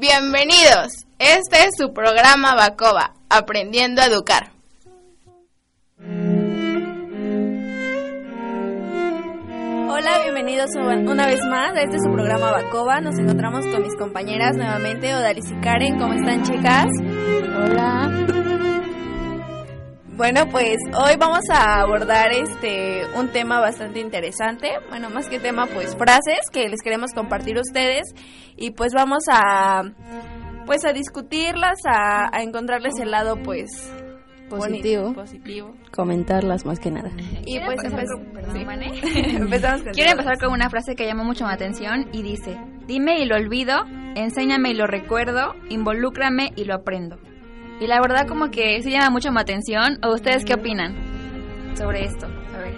Bienvenidos. Este es su programa Bacoba, Aprendiendo a Educar. Hola, bienvenidos una vez más a este su programa Bacoba. Nos encontramos con mis compañeras nuevamente, Odalis y Karen. ¿Cómo están, chicas? Hola. Bueno, pues hoy vamos a abordar este un tema bastante interesante. Bueno, más que tema, pues frases que les queremos compartir a ustedes y pues vamos a pues a discutirlas, a, a encontrarles el lado pues positivo. positivo. Comentarlas más que nada. Y pues empezar con, Quiero empezar con una frase que llamó mucho mi atención y dice, dime y lo olvido, enséñame y lo recuerdo, involúcrame y lo aprendo. Y la verdad como que sí llama mucho mi atención. ¿O ustedes qué opinan sobre esto? A ver.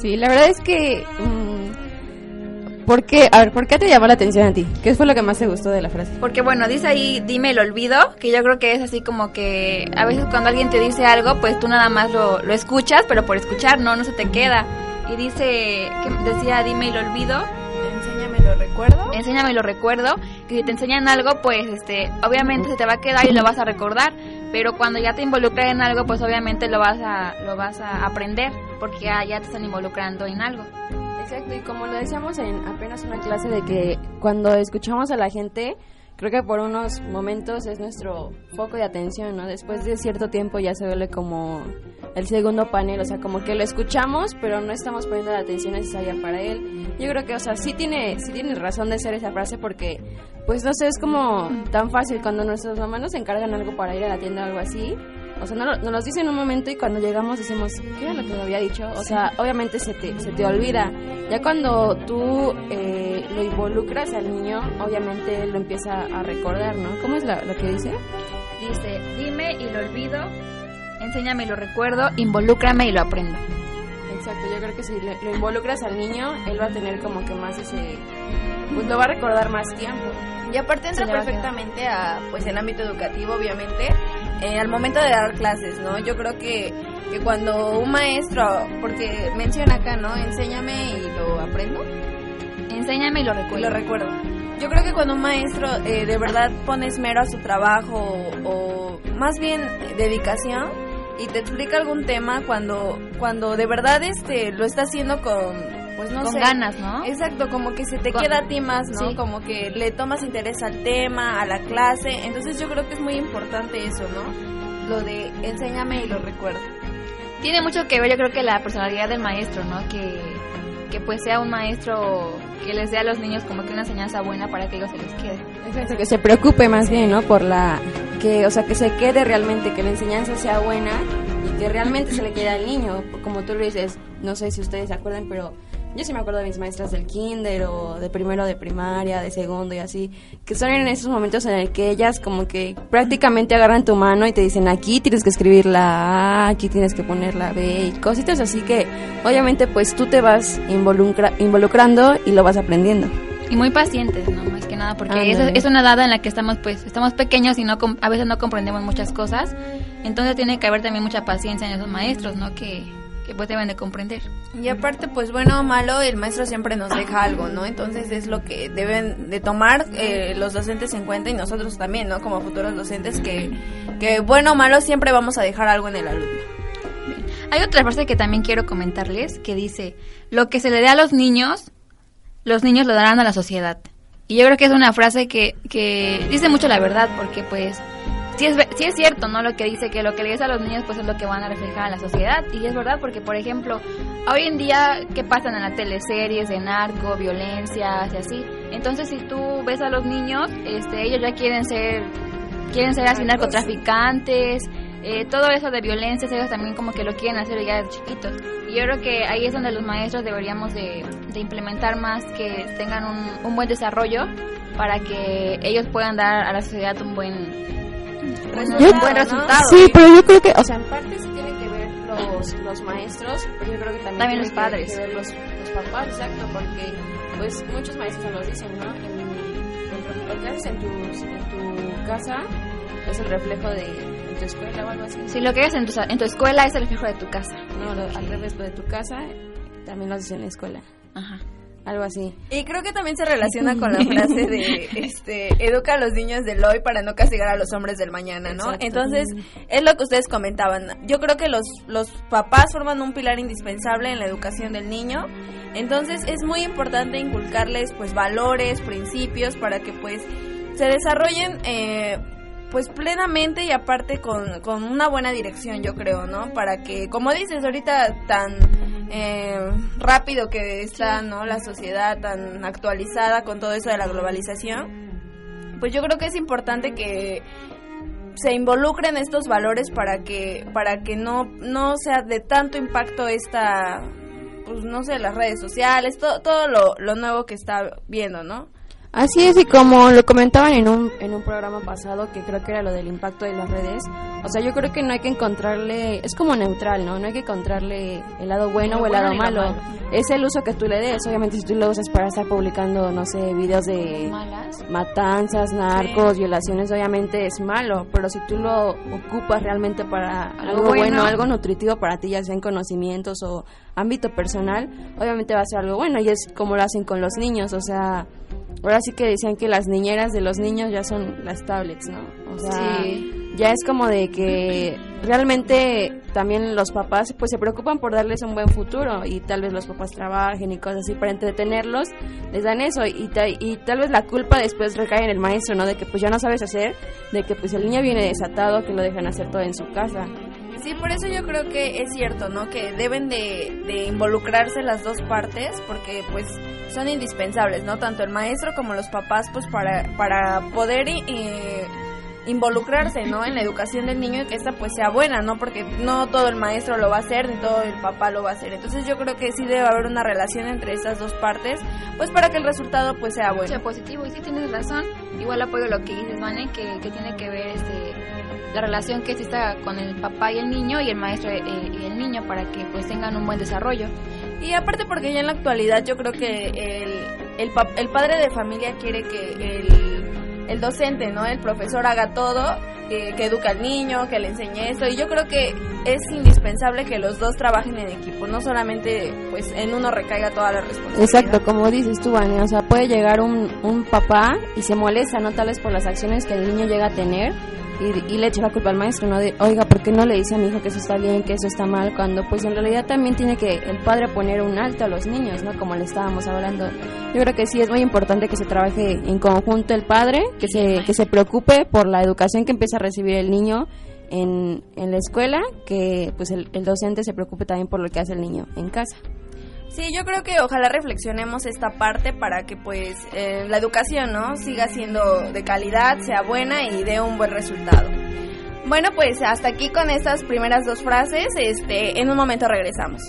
Sí, la verdad es que... Mm, ¿Por qué? A ver, ¿por qué te llamó la atención a ti? ¿Qué fue lo que más te gustó de la frase? Porque bueno, dice ahí, dime el olvido, que yo creo que es así como que a veces cuando alguien te dice algo, pues tú nada más lo, lo escuchas, pero por escuchar no, no se te queda. Y dice, que decía, dime el olvido. Enséñame lo recuerdo. Enséñame lo recuerdo, que si te enseñan algo, pues este, obviamente se te va a quedar y lo vas a recordar, pero cuando ya te involucras en algo, pues obviamente lo vas a, lo vas a aprender, porque ya, ya te están involucrando en algo. Exacto, y como lo decíamos en apenas una clase de que cuando escuchamos a la gente, creo que por unos momentos es nuestro foco de atención, ¿no? Después de cierto tiempo ya se vuelve como el segundo panel, o sea, como que lo escuchamos, pero no estamos poniendo la atención necesaria para él. Yo creo que, o sea, sí tiene, sí tiene razón de ser esa frase porque, pues no sé, es como tan fácil cuando nuestros mamás nos encargan algo para ir a la tienda o algo así o sea, nos lo dicen en un momento y cuando llegamos decimos, ¿qué era lo que me había dicho? O sea, obviamente se te, se te olvida. Ya cuando tú eh, lo involucras al niño, obviamente él lo empieza a recordar, ¿no? ¿Cómo es lo que dice? Dice, dime y lo olvido, enséñame y lo recuerdo, involúcrame y lo aprendo. Exacto, yo creo que si lo involucras al niño, él va a tener como que más ese... Pues lo va a recordar más tiempo. Y aparte entra perfectamente a, pues, el ámbito educativo, obviamente, eh, al momento de dar clases, ¿no? Yo creo que, que cuando un maestro, porque menciona acá, ¿no? Enséñame y lo aprendo. Enséñame y lo recuerdo. lo recuerdo. Yo creo que cuando un maestro eh, de verdad pone esmero a su trabajo o, más bien dedicación y te explica algún tema cuando cuando de verdad este lo está haciendo con pues no con ganas, ¿no? Exacto, como que se te queda a ti más, ¿no? Como que le tomas interés al tema, a la clase. Entonces yo creo que es muy importante eso, ¿no? Lo de enséñame y lo recuerdo. Tiene mucho que ver, yo creo que la personalidad del maestro, ¿no? Que, que pues sea un maestro que les dé a los niños como que una enseñanza buena para que ellos se les quede. Exacto, que se preocupe más bien, ¿no? Por la que, o sea, que se quede realmente, que la enseñanza sea buena y que realmente se le quede al niño, como tú lo dices, no sé si ustedes se acuerdan, pero yo sí me acuerdo de mis maestras del kinder o de primero de primaria, de segundo y así, que son en esos momentos en el que ellas como que prácticamente agarran tu mano y te dicen aquí tienes que escribir la A, aquí tienes que poner la B y cositas así que obviamente pues tú te vas involucrando y lo vas aprendiendo. Y muy pacientes, ¿no? Más que nada, porque es, es, una edad en la que estamos, pues, estamos pequeños y no a veces no comprendemos muchas cosas. Entonces tiene que haber también mucha paciencia en esos maestros, ¿no? Que que pues deben de comprender. Y aparte, pues bueno o malo, el maestro siempre nos deja algo, ¿no? Entonces es lo que deben de tomar eh, los docentes en cuenta y nosotros también, ¿no? Como futuros docentes, que, que bueno o malo siempre vamos a dejar algo en el alumno. Hay otra frase que también quiero comentarles que dice, lo que se le dé a los niños, los niños lo darán a la sociedad. Y yo creo que es una frase que, que dice mucho la verdad, porque pues sí es, sí es cierto, ¿no? Lo que dice que lo que le des a los niños pues es lo que van a reflejar en la sociedad. Y es verdad porque, por ejemplo, hoy en día, ¿qué pasan en la teleseries de narco, violencia, y así? Entonces, si tú ves a los niños, este, ellos ya quieren ser, quieren ser así narcotraficantes, eh, todo eso de violencia, ellos también como que lo quieren hacer ya de chiquitos. Y yo creo que ahí es donde los maestros deberíamos de, implementar más que tengan un, un buen desarrollo para que ellos puedan dar a la sociedad un buen un buen resultado. Sí, pero yo creo que, o sea, en parte sí tienen que ver los, los maestros, pero yo creo que también, también los padres. Que ver los, los, papás, exacto, porque pues muchos maestros nos dicen, ¿no? lo que haces en tu, en tu casa es el reflejo de tu escuela o algo así. Sí, lo que haces en tu, en tu escuela es el reflejo de tu casa. No, al revés, lo de tu casa también lo haces en la escuela. Ajá. Algo así. Y creo que también se relaciona con la frase de, este, educa a los niños del hoy para no castigar a los hombres del mañana, ¿no? Exacto. Entonces, es lo que ustedes comentaban. Yo creo que los, los papás forman un pilar indispensable en la educación del niño. Entonces, es muy importante inculcarles, pues, valores, principios para que, pues, se desarrollen, eh, pues plenamente y aparte con, con una buena dirección, yo creo, ¿no? Para que, como dices, ahorita tan eh, rápido que está, ¿no? La sociedad tan actualizada con todo eso de la globalización, pues yo creo que es importante que se involucren estos valores para que para que no no sea de tanto impacto esta pues no sé las redes sociales todo todo lo, lo nuevo que está viendo no Así es, y como lo comentaban en un, en un programa pasado, que creo que era lo del impacto de las redes, o sea, yo creo que no hay que encontrarle, es como neutral, ¿no? No hay que encontrarle el lado bueno o el lado malo. Es el uso que tú le des, obviamente si tú lo usas para estar publicando, no sé, videos de Malas. matanzas, narcos, violaciones, obviamente es malo, pero si tú lo ocupas realmente para algo bueno, bueno. algo nutritivo para ti, ya sea en conocimientos o ámbito personal, obviamente va a ser algo bueno y es como lo hacen con los niños, o sea, ahora sí que decían que las niñeras de los niños ya son las tablets, ¿no? O sea, Sí. ya es como de que realmente también los papás pues se preocupan por darles un buen futuro y tal vez los papás trabajen y cosas así para entretenerlos, les dan eso y, ta- y tal vez la culpa después recae en el maestro, ¿no? De que pues ya no sabes hacer, de que pues el niño viene desatado, que lo dejan hacer todo en su casa. Sí, por eso yo creo que es cierto, ¿no? Que deben de, involucrarse las dos partes porque pues son indispensables, ¿no? Tanto el maestro como los papás pues para, para poder eh, involucrarse, ¿no? En la educación del niño y que esta pues sea buena, ¿no? Porque no todo el maestro lo va a hacer ni todo el papá lo va a hacer. Entonces yo creo que sí debe haber una relación entre estas dos partes pues para que el resultado pues sea bueno. sea positivo y sí tienes razón igual apoyo lo que dices Vane que, que tiene que ver este la relación que exista con el papá y el niño y el maestro eh, y el niño para que pues tengan un buen desarrollo Y aparte porque ya en la actualidad yo creo que el, el, pa- el padre de familia quiere que el, el docente, ¿no? El profesor haga todo, que, que eduque al niño, que le enseñe eso. Y yo creo que es indispensable que los dos trabajen en equipo, no solamente pues en uno recaiga toda la responsabilidad. Exacto, como dices tú, Vane, o sea, puede llegar un, un papá y se molesta, ¿no? Tal vez por las acciones que el niño llega a tener y, y le echa la culpa al maestro, ¿no? De, oiga, ¿por qué no le dice a mi hijo que eso está bien, que eso está mal? Cuando pues en realidad también tiene que el padre poner un alto a los niños, ¿no? Como le estábamos hablando. Yo creo que sí es muy importante que se trabaje en conjunto el padre, que se, que se preocupe por la educación que empieza a recibir el niño en, en la escuela, que pues el, el docente se preocupe también por lo que hace el niño en casa. Sí, yo creo que ojalá reflexionemos esta parte para que pues eh, la educación, ¿no? Siga siendo de calidad, sea buena y dé un buen resultado. Bueno, pues hasta aquí con estas primeras dos frases, este, en un momento regresamos.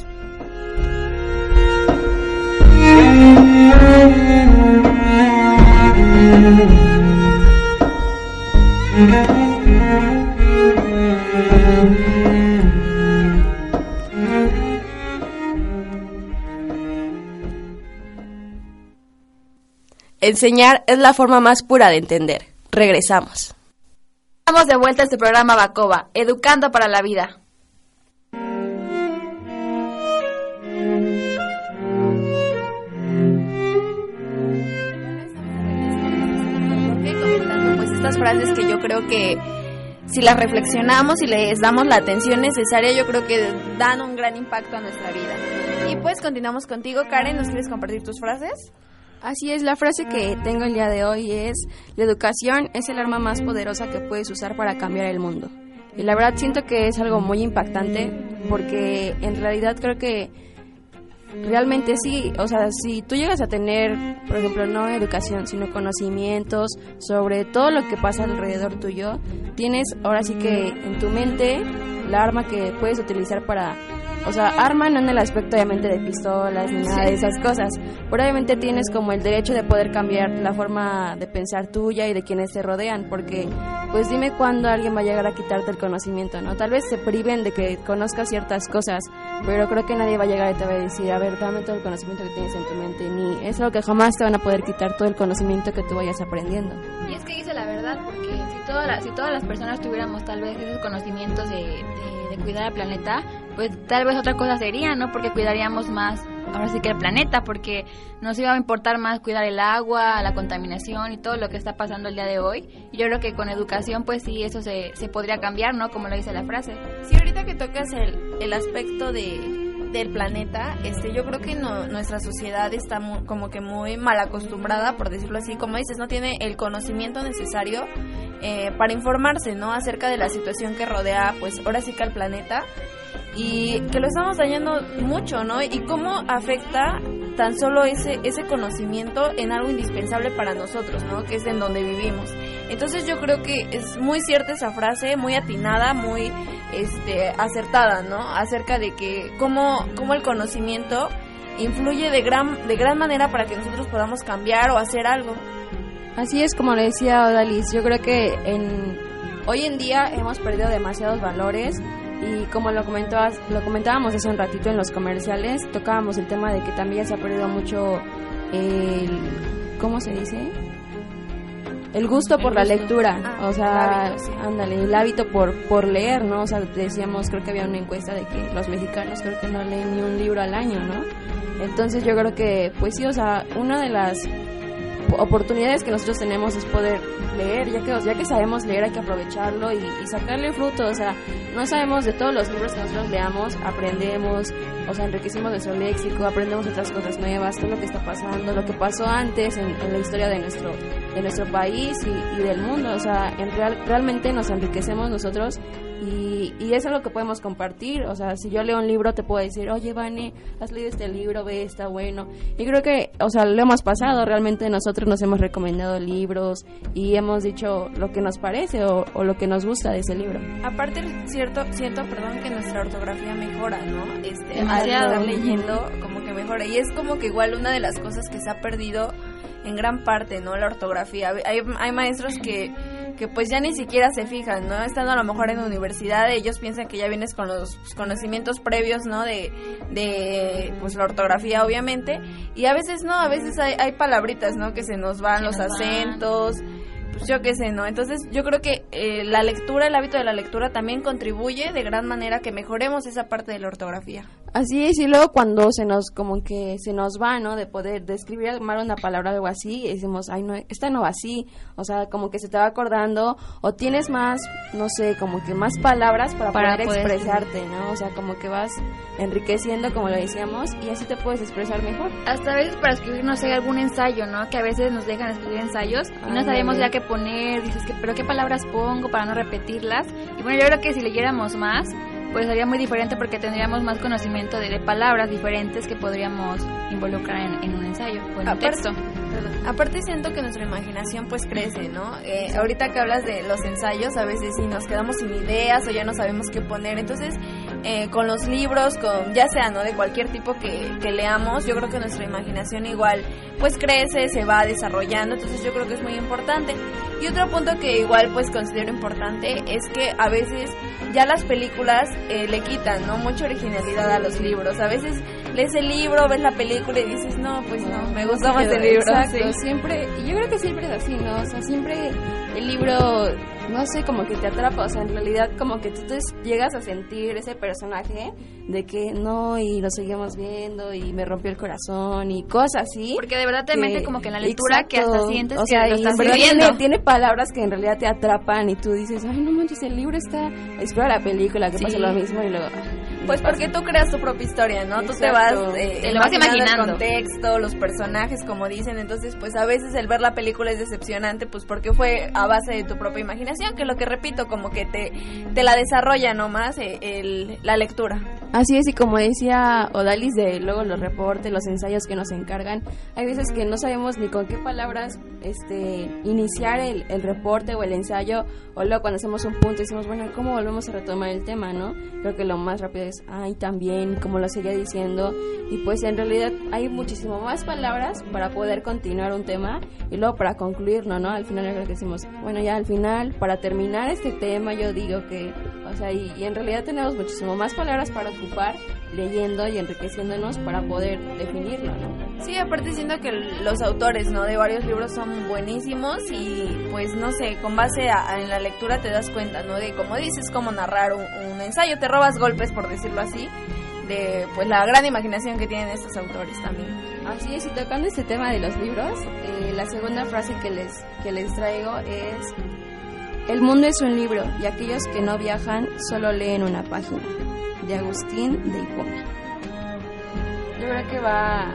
Enseñar es la forma más pura de entender. Regresamos. Estamos de vuelta a este programa Bacoba, Educando para la Vida. pues estas frases que yo creo que si las reflexionamos y les damos la atención necesaria, yo creo que dan un gran impacto a nuestra vida. Y pues continuamos contigo, Karen, ¿nos quieres compartir tus frases? Así es, la frase que tengo el día de hoy es, la educación es el arma más poderosa que puedes usar para cambiar el mundo. Y la verdad siento que es algo muy impactante porque en realidad creo que realmente sí, o sea, si tú llegas a tener, por ejemplo, no educación, sino conocimientos sobre todo lo que pasa alrededor tuyo, tienes ahora sí que en tu mente la arma que puedes utilizar para, o sea, arma no en el aspecto obviamente de pistolas ni nada de esas cosas, pero obviamente tienes como el derecho de poder cambiar la forma de pensar tuya y de quienes te rodean, porque pues dime cuándo alguien va a llegar a quitarte el conocimiento, ¿no? Tal vez se priven de que conozcas ciertas cosas, pero creo que nadie va a llegar y te va a decir, a ver, dame todo el conocimiento que tienes en tu mente, ni es algo que jamás te van a poder quitar todo el conocimiento que tú vayas aprendiendo. Y es que dice la verdad, porque si, toda la- si todas las personas tuviéramos tal vez esos conocimientos de, de- de cuidar al planeta, pues tal vez otra cosa sería, ¿no? Porque cuidaríamos más ahora sí que el planeta, porque nos iba a importar más cuidar el agua, la contaminación y todo lo que está pasando el día de hoy. Y yo creo que con educación, pues sí, eso se, se podría cambiar, ¿no? Como lo dice la frase. Sí, ahorita que tocas el, el aspecto de, del planeta, este, yo creo que no, nuestra sociedad está como que muy mal acostumbrada, por decirlo así, como dices, no tiene el conocimiento necesario eh, para informarse, ¿no? Acerca de la situación que rodea, pues, ahora sí que al planeta y que lo estamos dañando mucho, ¿no? Y cómo afecta tan solo ese ese conocimiento en algo indispensable para nosotros, ¿no? Que es en donde vivimos. Entonces yo creo que es muy cierta esa frase, muy atinada, muy este acertada, ¿no? Acerca de que cómo cómo el conocimiento influye de gran de gran manera para que nosotros podamos cambiar o hacer algo. Así es como le decía Odalis, yo creo que en hoy en día hemos perdido demasiados valores y como lo, comentó, lo comentábamos hace un ratito en los comerciales, tocábamos el tema de que también se ha perdido mucho el... ¿Cómo se dice? El gusto por la lectura, Ah, o sea, el hábito, sí. ándale, el hábito por, por leer, ¿no? O sea, decíamos, creo que había una encuesta de que los mexicanos creo que no leen ni un libro al año, ¿no? Entonces yo creo que, pues sí, o sea, una de las oportunidades que nosotros tenemos es poder leer, ya que, ya que sabemos leer hay que aprovecharlo y, y sacarle fruto, o sea, no sabemos de todos los libros que nosotros leamos, aprendemos, o sea, enriquecimos nuestro léxico, aprendemos otras cosas nuevas, es lo que está pasando, lo que pasó antes en, en la historia de nuestro, de nuestro país y, y del mundo, o sea, en real, realmente nos enriquecemos nosotros y, eso es lo que podemos compartir, o sea, si yo leo un libro te puedo decir, oye, Vane, has leído este libro, ve, está bueno, y creo que, o sea, lo hemos pasado, realmente nosotros nos hemos recomendado libros y hemos dicho lo que nos parece o, o lo que nos gusta de ese libro. Aparte, cierto, siento, perdón, que nuestra ortografía mejora, ¿no? Este, al estar leyendo, como que mejora. Y es como que igual una de las cosas que se ha perdido en gran parte, ¿no? La ortografía. Hay, hay maestros que, que pues ya ni siquiera se fijan, ¿no? Estando a lo mejor en universidad, ellos piensan que ya vienes con los conocimientos previos, ¿no? De, de pues la ortografía, obviamente. Y a veces no, a veces hay, hay palabritas, ¿no? Que se nos van Se los nos van. acentos pues yo qué sé, ¿no? Entonces yo creo que eh, la lectura, el hábito de la lectura también contribuye de gran manera a que mejoremos esa parte de la ortografía. Así es, y luego cuando se nos, como que se nos va, ¿no? De poder describir mal una palabra o algo así, y decimos, ay, no, esta no va así. O sea, como que se te va acordando, o tienes más, no sé, como que más palabras para, Para poder, poder expresarte, ¿no? O sea, como que vas enriqueciendo, como lo decíamos, y así te puedes expresar mejor. Hasta a veces para escribir, no sé, algún ensayo, ¿no? Que a veces nos dejan escribir ensayos y no sabemos ya qué poner, dices que, pero qué palabras pongo para no repetirlas. Y bueno, yo creo que si leyéramos más, pues sería muy diferente porque tendríamos más conocimiento de, de palabras diferentes que podríamos involucrar en, en un ensayo o en un Aparte- texto. Aparte siento que nuestra imaginación pues crece, ¿no? Eh, ahorita que hablas de los ensayos, a veces sí nos quedamos sin ideas o ya no sabemos qué poner. Entonces, eh, con los libros, con ya sea, ¿no? De cualquier tipo que, leamos, yo creo que nuestra imaginación igual pues crece, se va desarrollando. Entonces yo creo que es muy importante. Y otro punto que igual pues considero importante es que a veces ya las películas eh, le quitan, ¿no? Mucha originalidad a los libros. A veces lees el libro, ves la película y dices, no, pues no, me gusta más el libro. Exacto, sí. siempre, y yo creo que siempre es así, ¿no? O sea, siempre el libro, no sé, como que te atrapa, o sea, en realidad como que tú te llegas a sentir ese personaje de que no, y lo seguimos viendo, y me rompió el corazón, y cosas así. Porque de verdad te que- mete como que en la lectura que hasta sientes o que sea, lo y estás viviendo. tiene, tiene palabras que en realidad te atrapan y tú dices, ay, no manches, el libro está, espera la película, que Sí. pase lo mismo y luego... Pues porque tú creas tu propia historia, ¿no? Tú te Exacto. vas, eh, Te lo vas imaginando. el contexto, los personajes, como dicen. Entonces, pues a veces el ver la película es decepcionante, pues porque fue a base de tu propia imaginación, que lo que repito, como que te, te la desarrolla nomás eh, el, la lectura. Así es, y como decía Odalis de luego los reportes, los ensayos que nos encargan, hay veces que no sabemos ni con qué palabras este iniciar el, el reporte o el ensayo, o luego cuando hacemos un punto decimos, bueno, ¿cómo volvemos a retomar el tema, no? Creo que lo más rápido es, ay, también, como lo seguía diciendo, y pues en realidad hay muchísimo más palabras para poder continuar un tema y luego para concluirlo, ¿no? Al final creo que decimos, bueno, ya al final, para terminar este tema, yo digo que, o sea, y, y en realidad tenemos muchísimo más palabras para ocupar leyendo y enriqueciéndonos para poder definirlo, ¿no? Sí, aparte siento que los autores, ¿no? De varios libros son buenísimos y pues no sé, con base a, a- en la lectura te das cuenta, ¿no? De como dices, cómo narrar un, un ensayo, te robas golpes por decirlo así, de pues la gran imaginación que tienen estos autores también. Así es, y tocando este tema de los libros, eh, la segunda frase que les, que les traigo es, el mundo es un libro y aquellos que no viajan solo leen una página, de Agustín de Hipona. Yo creo que va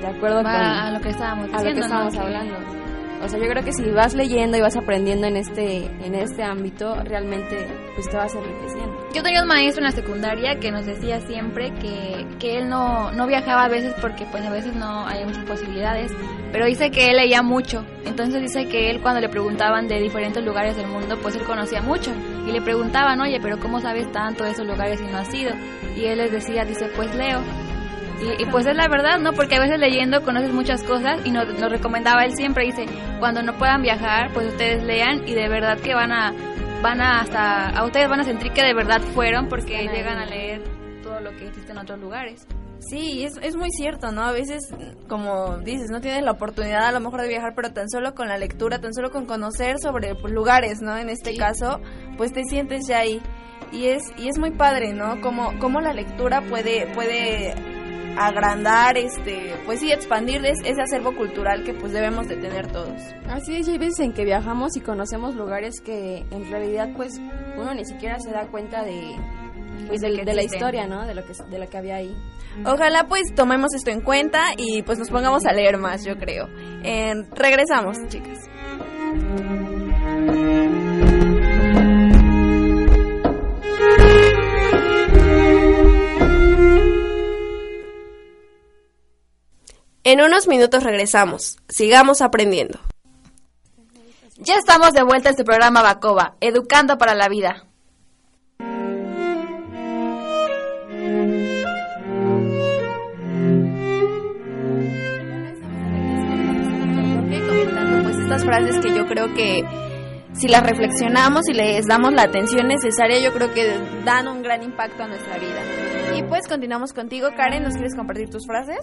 de acuerdo con Va a lo que estábamos a diciendo, lo que ¿no? estábamos hablando. O sea, yo creo que si vas leyendo y vas aprendiendo en este en este ámbito, realmente pues te vas enriqueciendo. Yo tenía un maestro en la secundaria que nos decía siempre que, que él no, no viajaba a veces porque pues a veces no hay muchas posibilidades, pero dice que él leía mucho. Entonces dice que él cuando le preguntaban de diferentes lugares del mundo, pues él conocía mucho. Y le preguntaban, oye, pero ¿cómo sabes tanto de esos lugares si no has ido? Y él les decía, dice, pues leo. Y, y, pues es la verdad, ¿no? Porque a veces leyendo conoces muchas cosas y nos, nos recomendaba él siempre, dice, cuando no puedan viajar, pues ustedes lean y de verdad que van a, van a hasta, a ustedes van a sentir que de verdad fueron porque llegan a leer todo lo que existe en otros lugares. Sí, es, es muy cierto, ¿no? A veces, como dices, no tienes la oportunidad a lo mejor de viajar, pero tan solo con la lectura, tan solo con conocer sobre pues, lugares, ¿no? En este caso, pues te sientes ya ahí. Y es, y es muy padre, ¿no? Como, como la lectura puede, puede agrandar, este, pues sí, expandir es- ese acervo cultural que pues debemos de tener todos. Así es, hay veces en que viajamos y conocemos lugares que en realidad pues uno ni siquiera se da cuenta de pues De de, la historia, ¿no? De lo que de lo que había ahí. Ojalá pues tomemos esto en cuenta y pues nos pongamos a leer más, yo creo. En- regresamos, chicas. En unos minutos regresamos. Sigamos aprendiendo. Ya estamos de vuelta a este programa Bacoba, Educando para la Vida. Pues estas frases que yo creo que si las reflexionamos y les damos la atención necesaria, yo creo que dan un gran impacto a nuestra vida. Y pues continuamos contigo, Karen, ¿nos quieres compartir tus frases?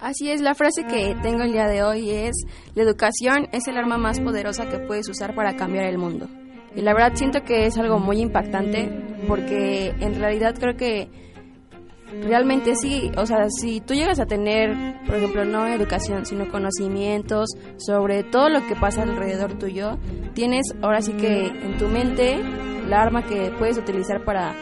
Así es, la frase que tengo el día de hoy es, la educación es el arma más poderosa que puedes usar para cambiar el mundo. Y la verdad siento que es algo muy impactante porque en realidad creo que realmente sí, o sea, si tú llegas a tener, por ejemplo, no educación, sino conocimientos sobre todo lo que pasa alrededor tuyo, tienes ahora sí que en tu mente la arma que puedes utilizar para,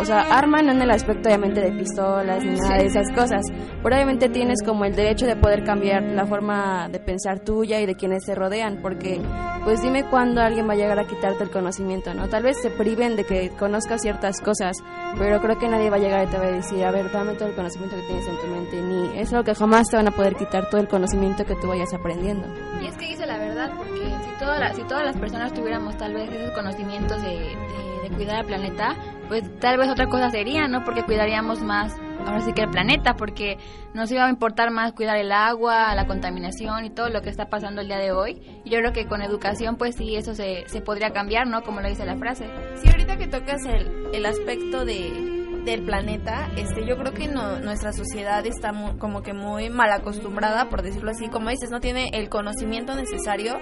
o sea, arma no en el aspecto obviamente de pistolas ni nada de esas cosas, pero obviamente tienes como el derecho de poder cambiar la forma de pensar tuya y de quienes te rodean, porque pues dime cuándo alguien va a llegar a quitarte el conocimiento, ¿no? Tal vez te priven de que conozcas ciertas cosas, pero creo que nadie va a llegar y te va a decir, a ver, dame todo el conocimiento que tienes en tu mente, ni es algo que jamás te van a poder quitar todo el conocimiento que tú vayas aprendiendo. Y es que dice la verdad, porque si, toda la- si todas las personas tuviéramos tal vez esos conocimientos de, de- de cuidar el planeta, pues tal vez otra cosa sería, ¿no? Porque cuidaríamos más, ahora sí que el planeta, porque nos iba a importar más cuidar el agua, la contaminación y todo lo que está pasando el día de hoy. Yo creo que con educación, pues sí, eso se, se podría cambiar, ¿no? Como lo dice la frase. Sí, ahorita que tocas el, el aspecto de, del planeta, este, yo creo que no, nuestra sociedad está mu- como que muy mal acostumbrada, por decirlo así, como dices, no tiene el conocimiento necesario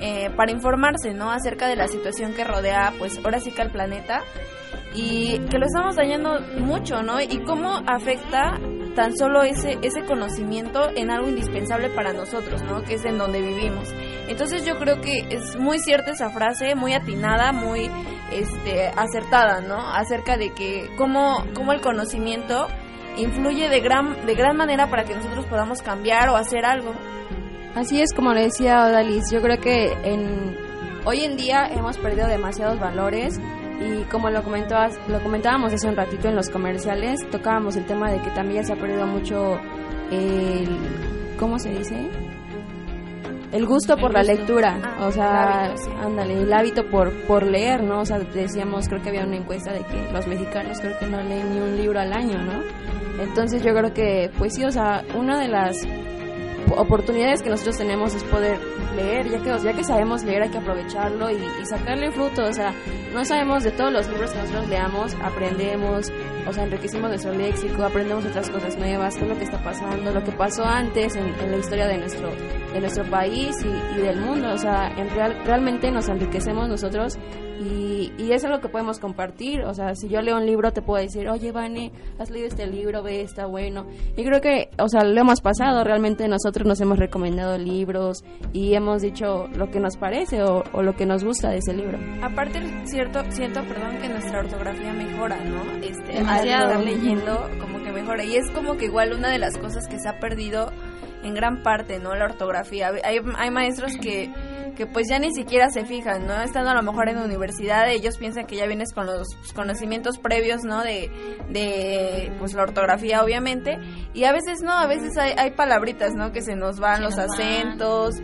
eh, para informarse, ¿no? Acerca de la situación que rodea, pues ahora sí que al planeta y que lo estamos dañando mucho, ¿no? Y cómo afecta tan solo ese ese conocimiento en algo indispensable para nosotros, ¿no? Que es en donde vivimos. Entonces yo creo que es muy cierta esa frase, muy atinada, muy este acertada, ¿no? Acerca de que cómo cómo el conocimiento influye de gran de gran manera para que nosotros podamos cambiar o hacer algo. Así es como le decía Odalis, yo creo que en, hoy en día hemos perdido demasiados valores y como lo, comentabas, lo comentábamos hace un ratito en los comerciales, tocábamos el tema de que también se ha perdido mucho el, ¿cómo se dice? El gusto por la lectura, Ah, o sea, el hábito, sí. ándale, el hábito por, por leer, ¿no? O sea, decíamos, creo que había una encuesta de que los mexicanos creo que no leen ni un libro al año, ¿no? Entonces yo creo que, pues sí, o sea, una de las oportunidades que nosotros tenemos es poder leer, ya que, ya que sabemos leer hay que aprovecharlo y, sacarle fruto, o sea, no sabemos de todos los libros que nosotros leamos, aprendemos, o sea, enriquecimos nuestro léxico, aprendemos otras cosas nuevas, qué es lo que está pasando, lo que pasó antes en, en la historia de nuestro, de nuestro país y, y del mundo. O sea, en real, realmente nos enriquecemos nosotros y, y eso es lo que podemos compartir. O sea, si yo leo un libro te puedo decir, oye, Vane, has leído este libro, ve, está bueno. Y creo que, o sea, lo hemos pasado. Realmente nosotros nos hemos recomendado libros y hemos dicho lo que nos parece o, o lo que nos gusta de ese libro. Aparte, cierto, siento, perdón, que nuestra ortografía mejora, ¿no? Este, Demasiado. al estar leyendo, como que mejora. Y es como que igual una de las cosas que se ha perdido en gran parte, ¿no? La ortografía. Hay, hay maestros que, que pues ya ni siquiera se fijan, ¿no? Estando a lo mejor en la universidad, ellos piensan que ya vienes con los conocimientos previos, ¿no? De, de pues la ortografía, obviamente. Y a veces no, a veces hay, hay palabritas, ¿no? Que se nos van Se los nos van. acentos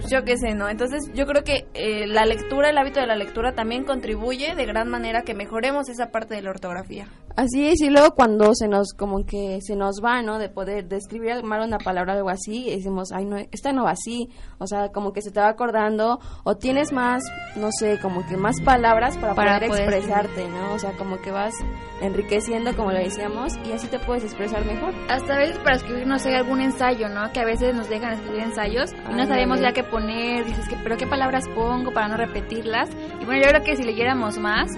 pues yo qué sé, ¿no? Entonces yo creo que eh, la lectura, el hábito de la lectura también contribuye de gran manera a que mejoremos esa parte de la ortografía. Así es, y luego cuando se nos, como que se nos va, ¿no? De poder describir mal una palabra o algo así, y decimos, ay, no, esta no va así. O sea, como que se te va acordando, o tienes más, no sé, como que más palabras para, Para poder, poder expresarte, ¿no? O sea, como que vas enriqueciendo, como lo decíamos, y así te puedes expresar mejor. Hasta a veces para escribir, no sé, algún ensayo, ¿no? Que a veces nos dejan escribir ensayos y no sabemos ya qué poner, dices que, pero qué palabras pongo para no repetirlas. Y bueno, yo creo que si leyéramos más,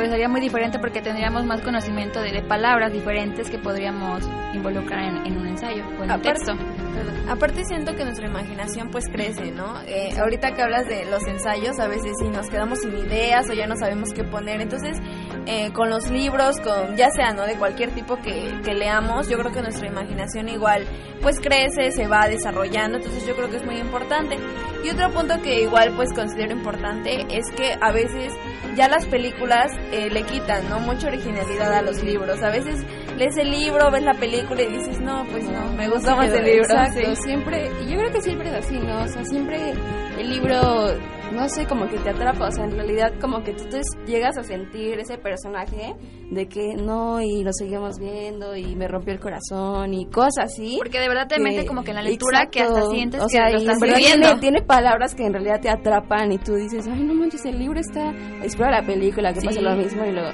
pues sería muy diferente porque tendríamos más conocimiento de, de palabras diferentes que podríamos involucrar en, en un ensayo o en un texto. Perdón. Aparte siento que nuestra imaginación pues crece, ¿no? Eh, ahorita que hablas de los ensayos, a veces sí nos quedamos sin ideas o ya no sabemos qué poner. Entonces, eh, con los libros, con ya sea, ¿no? De cualquier tipo que, que leamos, yo creo que nuestra imaginación igual pues crece, se va desarrollando. Entonces yo creo que es muy importante. Y otro punto que igual pues considero importante es que a veces ya las películas eh, le quitan, ¿no? Mucha originalidad a los libros. A veces lees el libro, ves la película y dices, no, pues no, me gustó más el libro. Exacto, sí. siempre, y yo creo que siempre es así, ¿no? O sea, siempre el libro, no sé, como que te atrapa, o sea, en realidad como que tú te llegas a sentir ese personaje de que no, y lo seguimos viendo, y me rompió el corazón, y cosas así. Porque de verdad te que- mete como que en la lectura que hasta sientes o que lo estás viviendo. tiene, tiene palabras que en realidad te atrapan y tú dices, ay, no manches, el libro está, explora la película, que Sí. pasa lo mismo y luego...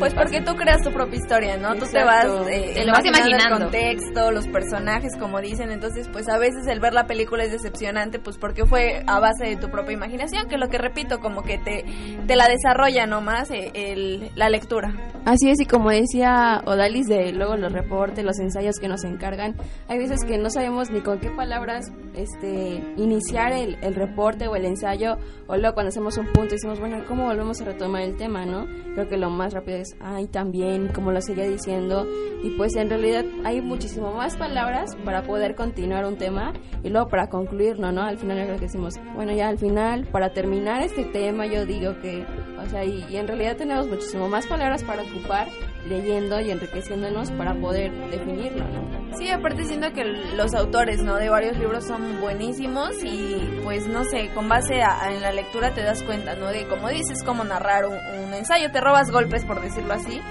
Pues porque tú creas tu propia historia, ¿no? Tú te Exacto. vas, eh, Te lo vas imaginando. el contexto, los personajes, como dicen. Entonces, pues a veces el ver la película es decepcionante, pues porque fue a base de tu propia imaginación, que lo que repito, como que te, te la desarrolla nomás eh, el, la lectura. Así es, y como decía Odalis de luego los reportes, los ensayos que nos encargan, hay veces que no sabemos ni con qué palabras este iniciar el, el reporte o el ensayo, o luego cuando hacemos un punto decimos, bueno, ¿cómo volvemos a retomar el tema, no? Creo que lo más rápido es, ay, también, como lo seguía diciendo, y pues en realidad hay muchísimo más palabras para poder continuar un tema y luego para concluirlo, ¿no? Al final yo creo que decimos, bueno, ya al final, para terminar este tema, yo digo que, o sea, y, y en realidad tenemos muchísimo más palabras para ocupar leyendo y enriqueciéndonos para poder definirlo, ¿no? Sí, aparte siento que los autores, ¿no? De varios libros son buenísimos y pues no sé, con base a, a- en la lectura te das cuenta, ¿no? De como dices, cómo narrar un, un ensayo, te robas golpes por decirlo así,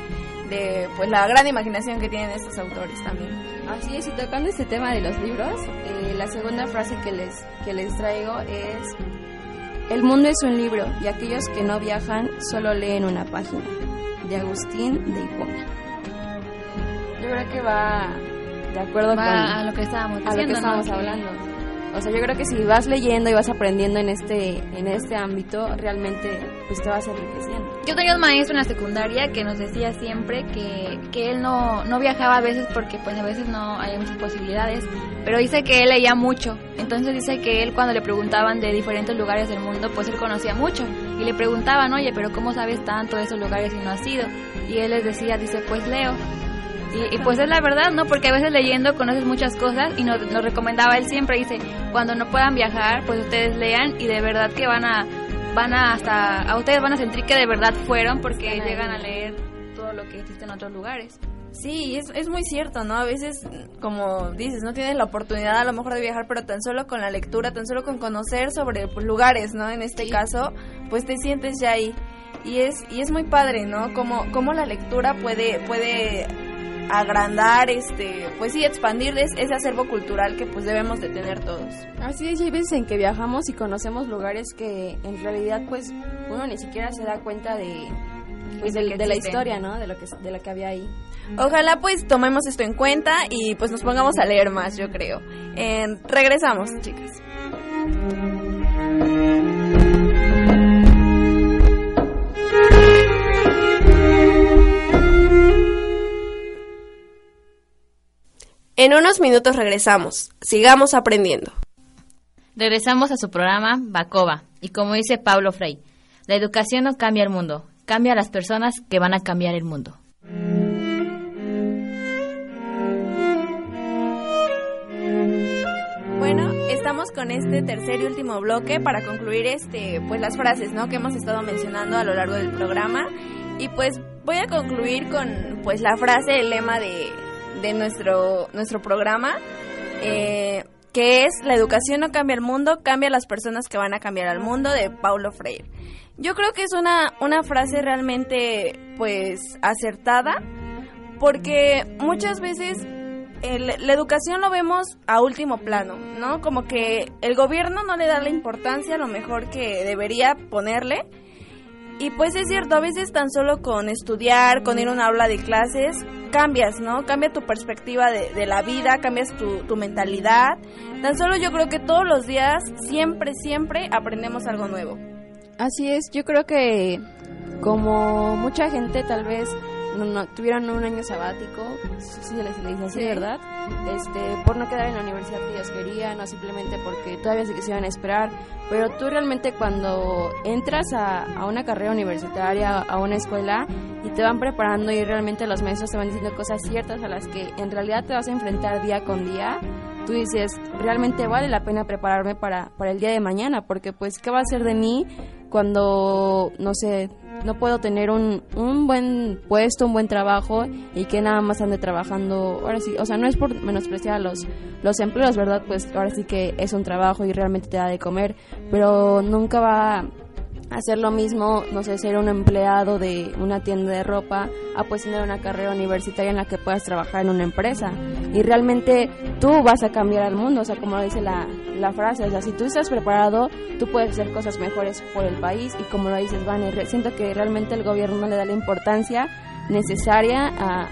de pues la gran imaginación que tienen estos autores también. Así es, y tocando este tema de los libros, eh, la segunda frase que les, que les traigo es, el mundo es un libro y aquellos que no viajan solo leen una página, de Agustín de Hipona. Yo creo que va de acuerdo con a lo que estábamos a diciendo, lo que estábamos ¿no? hablando. O sea, yo creo que si vas leyendo y vas aprendiendo en este en este ámbito, realmente pues te vas enriqueciendo. Yo tenía un maestro en la secundaria que nos decía siempre que, que él no, no viajaba a veces porque pues a veces no hay muchas posibilidades, pero dice que él leía mucho. Entonces dice que él cuando le preguntaban de diferentes lugares del mundo, pues él conocía mucho. Y le preguntaban, oye, pero ¿cómo sabes tanto de esos lugares si no has ido? Y él les decía, dice, pues leo. Y, y pues es la verdad, ¿no? Porque a veces leyendo conoces muchas cosas y nos, nos recomendaba él siempre, dice, cuando no puedan viajar, pues ustedes lean y de verdad que van a, van a hasta, a ustedes van a sentir que de verdad fueron porque Están ahí. llegan a leer todo lo que existe en otros lugares. Sí, es, es muy cierto, ¿no? A veces, como dices, no tienes la oportunidad a lo mejor de viajar, pero tan solo con la lectura, tan solo con conocer sobre pues, lugares, ¿no? En este caso, pues te sientes ya ahí. Y es, y es muy padre, ¿no? Como, como la lectura puede, puede agrandar, este, pues sí, expandir es- ese acervo cultural que pues debemos de tener todos. Así es, y hay veces en que viajamos y conocemos lugares que en realidad pues uno ni siquiera se da cuenta de, pues, que de la historia, ¿no? De lo que de lo que había ahí. Ojalá pues tomemos esto en cuenta y pues nos pongamos a leer más, yo creo. Eh, regresamos, chicas. En unos minutos regresamos. Sigamos aprendiendo. Regresamos a su programa Bacova y como dice Pablo Frey, la educación no cambia el mundo, cambia a las personas que van a cambiar el mundo. Bueno, estamos con este tercer y último bloque para concluir este pues las frases, ¿no? que hemos estado mencionando a lo largo del programa y pues voy a concluir con pues la frase, el lema de, de nuestro nuestro programa eh, que es la educación no cambia el mundo, cambia las personas que van a cambiar al mundo de Paulo Freire. Yo creo que es una una frase realmente pues acertada porque muchas veces el- la educación lo vemos a último plano, ¿no? Como que el gobierno no le da la importancia a lo mejor que debería ponerle. Y pues es cierto, a veces tan solo con estudiar, con ir a una aula de clases, cambias, ¿no? Cambia tu perspectiva de, de la vida, cambias tu, tu mentalidad. Tan solo yo creo que todos los días, siempre, siempre aprendemos algo nuevo. Así es, yo creo que como mucha gente tal vez no, no- tuvieron un año sabático, sí se les, dice así, Sí. ¿verdad? Este, por no quedar en la universidad que ellos querían, o simplemente porque todavía se quisieran esperar, pero tú realmente cuando entras a, a una carrera universitaria, a una escuela, y te van preparando y realmente los maestros te van diciendo cosas ciertas a las que en realidad te vas a enfrentar día con día, tú dices, realmente vale la pena prepararme para, para el día de mañana, porque pues, ¿qué va a ser de mí cuando, no sé, no puedo tener un, un buen puesto, un buen trabajo y que nada más ande trabajando? Ahora sí, o sea, no es por menospreciar los, los empleos, ¿verdad? Pues ahora sí que es un trabajo y realmente te da de comer, pero nunca va hacer lo mismo, no sé, ser un empleado de una tienda de ropa, a pues tener una carrera universitaria en la que puedas trabajar en una empresa. Y realmente tú vas a cambiar al mundo, o sea, como dice la, la frase, o sea, si tú estás preparado, tú puedes hacer cosas mejores por el país y como lo dices, Vane, re- siento que realmente el gobierno no le da la importancia necesaria a,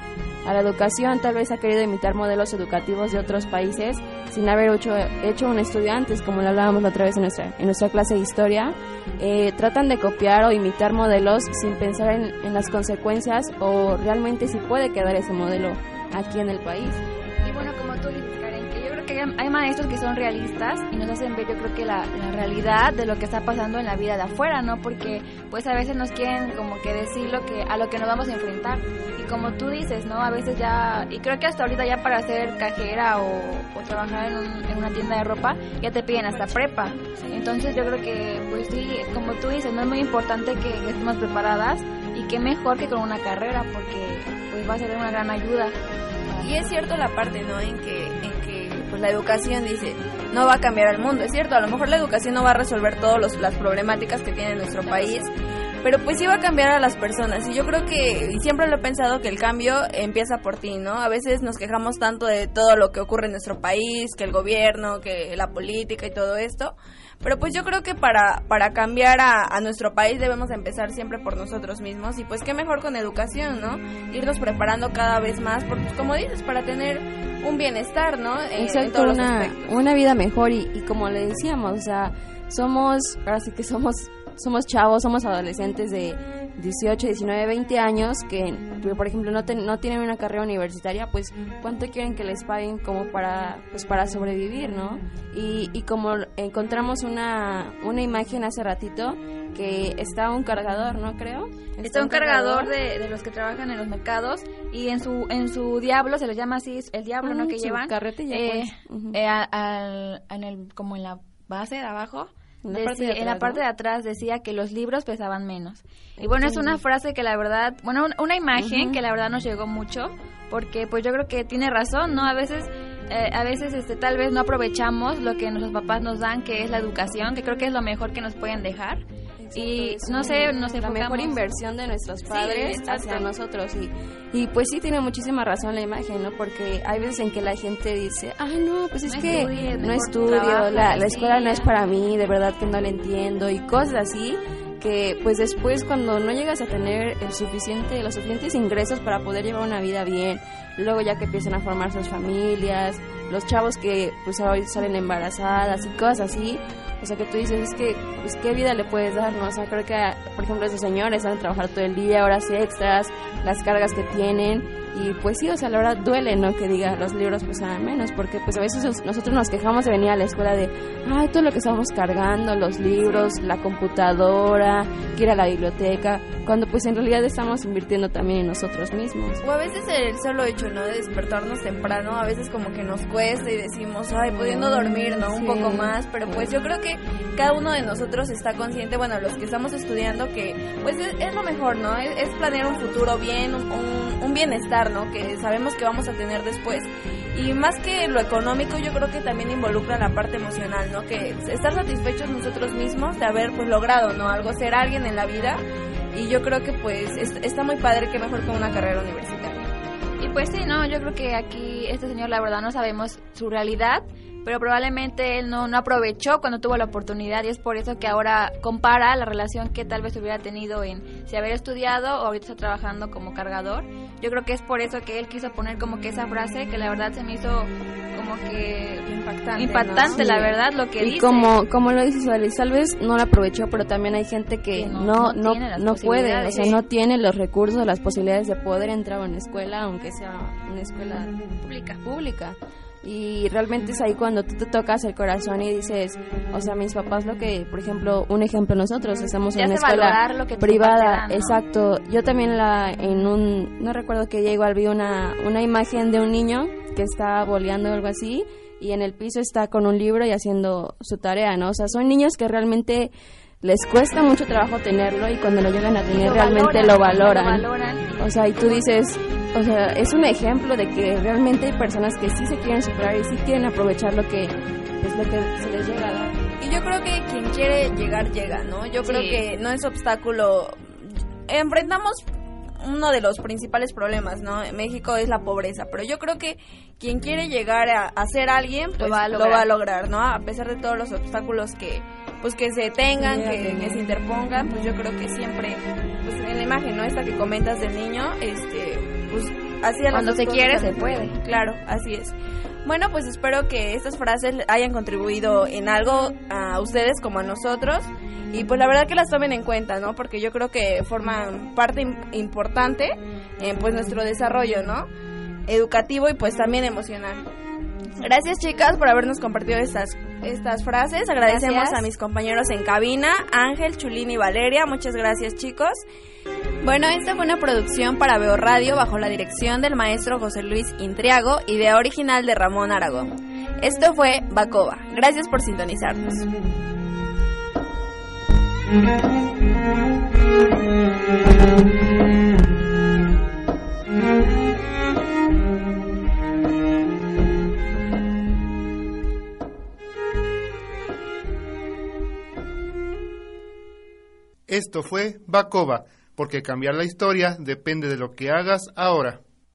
a la educación, tal vez ha querido imitar modelos educativos de otros países sin haber hecho, un estudio antes, como lo hablábamos la otra vez en nuestra, clase de historia, eh, tratan de copiar o imitar modelos sin pensar en, en las consecuencias o realmente si puede quedar ese modelo aquí en el país. Hay- hay maestros que son realistas y nos hacen ver, yo creo que la, la realidad de lo que está pasando en la vida de afuera, ¿no? Porque pues a veces nos quieren como que decir lo que, a lo que nos vamos a enfrentar. Y como tú dices, ¿no? A veces ya, y creo que hasta ahorita ya para ser cajera o, o trabajar en, un- en una tienda de ropa, ya te piden hasta prepa. Entonces yo creo que, pues sí, como tú dices, no es muy importante que, que estemos preparadas y qué mejor que con una carrera, porque pues va a ser una gran ayuda. Y es cierto la parte, ¿no? En que, pues la educación dice, no va a cambiar el mundo. Es cierto, a lo mejor la educación no va a resolver todas las problemáticas que tiene nuestro país, pero pues sí va a cambiar a las personas. Y yo creo que, y siempre lo he pensado, que el cambio empieza por ti, ¿no? A veces nos quejamos tanto de todo lo que ocurre en nuestro país, que el gobierno, que la política y todo esto. Pero pues yo creo que para, para cambiar a, a nuestro país debemos empezar siempre por nosotros mismos y pues qué mejor con educación, ¿no? Irnos preparando cada vez más, porque pues, como dices, para tener un bienestar, ¿no? En- en Exacto, todos una, una vida mejor y, y como le decíamos, o sea, somos, ahora sí que somos, somos chavos, somos adolescentes de 18, 19, 20 años que, por ejemplo, no, ten- no tienen una carrera universitaria, pues, ¿cuánto quieren que les paguen como para, pues, para sobrevivir, no? Y, y como encontramos una, una imagen hace ratito, que está un cargador, ¿no creo? Está un cargador de, de los que trabajan en los mercados y en su en su diablo se les llama así el diablo, ¿no? Mm, Que llevan carrete ya, eh, pues. Eh, al- en el como en la base de abajo. En la parte de decía- en la atrás, parte ¿no? de atrás decía que los libros pesaban menos. Y bueno, es una frase que la verdad, bueno, un- una imagen que la verdad nos llegó mucho, porque pues yo creo que tiene razón, ¿no? A veces, eh, a veces este, tal vez no aprovechamos lo que nuestros papás nos dan, que es la educación, que creo que es lo mejor que nos pueden dejar. Y no sé, nos la mejor enfocamos- inversión de nuestros padres exacto. hacia nosotros y, y pues sí tiene muchísima razón la imagen, ¿no? Porque hay veces en que la gente dice, ay no, pues es No que estudies, no estudio, la, la escuela no es investiga". para mí, de verdad que no la entiendo y cosas así que pues después cuando no llegas a tener el suficiente, los suficientes ingresos para poder llevar una vida bien, luego ya que empiezan a formar sus familias, los chavos que pues ahora salen embarazadas y cosas así, o sea que tú dices, es que, pues qué vida le puedes dar, ¿no? O sea, creo que, por ejemplo, esos señores van a trabajar todo el día, horas extras, las cargas que tienen, y pues sí, o sea, la verdad duele, ¿no? Que diga los libros pesan menos, porque pues a veces nosotros nos quejamos de venir a la escuela de, ay, todo lo que estamos cargando, los libros, la computadora, que ir a la biblioteca, cuando pues en realidad estamos invirtiendo también en nosotros mismos. O a veces el solo hecho, ¿no? De despertarnos temprano, a veces como que nos cuesta y decimos, ay, pudiendo dormir, ¿no? Un poco más, pero pues yo creo que cada uno de nosotros está consciente, bueno, los que estamos estudiando, que pues es, lo mejor, ¿no? Es, planear un futuro bien, un, un bienestar, ¿no? Que sabemos que vamos a tener después. Y más que lo económico, yo creo que también involucra la parte emocional, ¿no? Que estar satisfechos nosotros mismos de haber pues logrado, ¿no? Algo, ser alguien en la vida y yo creo que pues está muy padre que mejor con una carrera universitaria. Y pues sí, no, yo creo que aquí este señor la verdad no sabemos su realidad, pero probablemente él no, no aprovechó cuando tuvo la oportunidad y es por eso que ahora compara la relación que tal vez hubiera tenido en si haber estudiado o ahorita está trabajando como cargador. Yo creo que es por eso que él quiso poner como que esa frase que la verdad se me hizo como que impactante, impactante la verdad lo que y como como lo dices tal vez no la aprovechó pero también hay gente que, no no no, puede o sea no tiene los recursos las posibilidades de poder entrar a una escuela aunque sea una escuela pública. Pública y realmente es ahí cuando tú te tocas el corazón y dices, o sea, mis papás lo que, por ejemplo, un ejemplo nosotros, estamos en una escuela privada, exacto. Yo también la en un no recuerdo que ya igual vi una una imagen de un niño que está boleando o algo así y en el piso está con un libro y haciendo su tarea, ¿no? O sea, son niños que realmente les cuesta mucho trabajo tenerlo y cuando lo llegan a tener realmente lo valoran. O sea, y tú dices, o sea, es un ejemplo de que realmente hay personas que sí se quieren superar y sí quieren aprovechar lo que es lo que se les llega a dar. Y yo creo que quien quiere llegar llega, ¿no? Yo creo que no es obstáculo. Enfrentamos uno de los principales problemas, ¿no? En México es la pobreza, pero yo creo que quien quiere llegar a, ser alguien, pues lo va, lo va, a lograr, ¿no? A pesar de todos los obstáculos que pues que se tengan, que, se interpongan, pues yo creo que siempre, pues en la imagen, ¿no? Esta que comentas del niño, este, pues así a Cuando se quiere, se puede. Claro, así es. Bueno, pues espero que estas frases hayan contribuido en algo a ustedes como a nosotros y pues la verdad que las tomen en cuenta, ¿no? Porque yo creo que forman parte importante en pues nuestro desarrollo, ¿no? Educativo y pues también emocional. Gracias chicas por habernos compartido estas, estas frases. Agradecemos a mis compañeros en cabina, Ángel, Chulín y Valeria. Muchas gracias chicos. Bueno, esta fue una producción para Veo Radio bajo la dirección del maestro José Luis Intriago, idea original de Ramón Aragón. Esto fue Bacoba. Gracias por sintonizarnos. Esto fue Bacoba, porque cambiar la historia depende de lo que hagas ahora.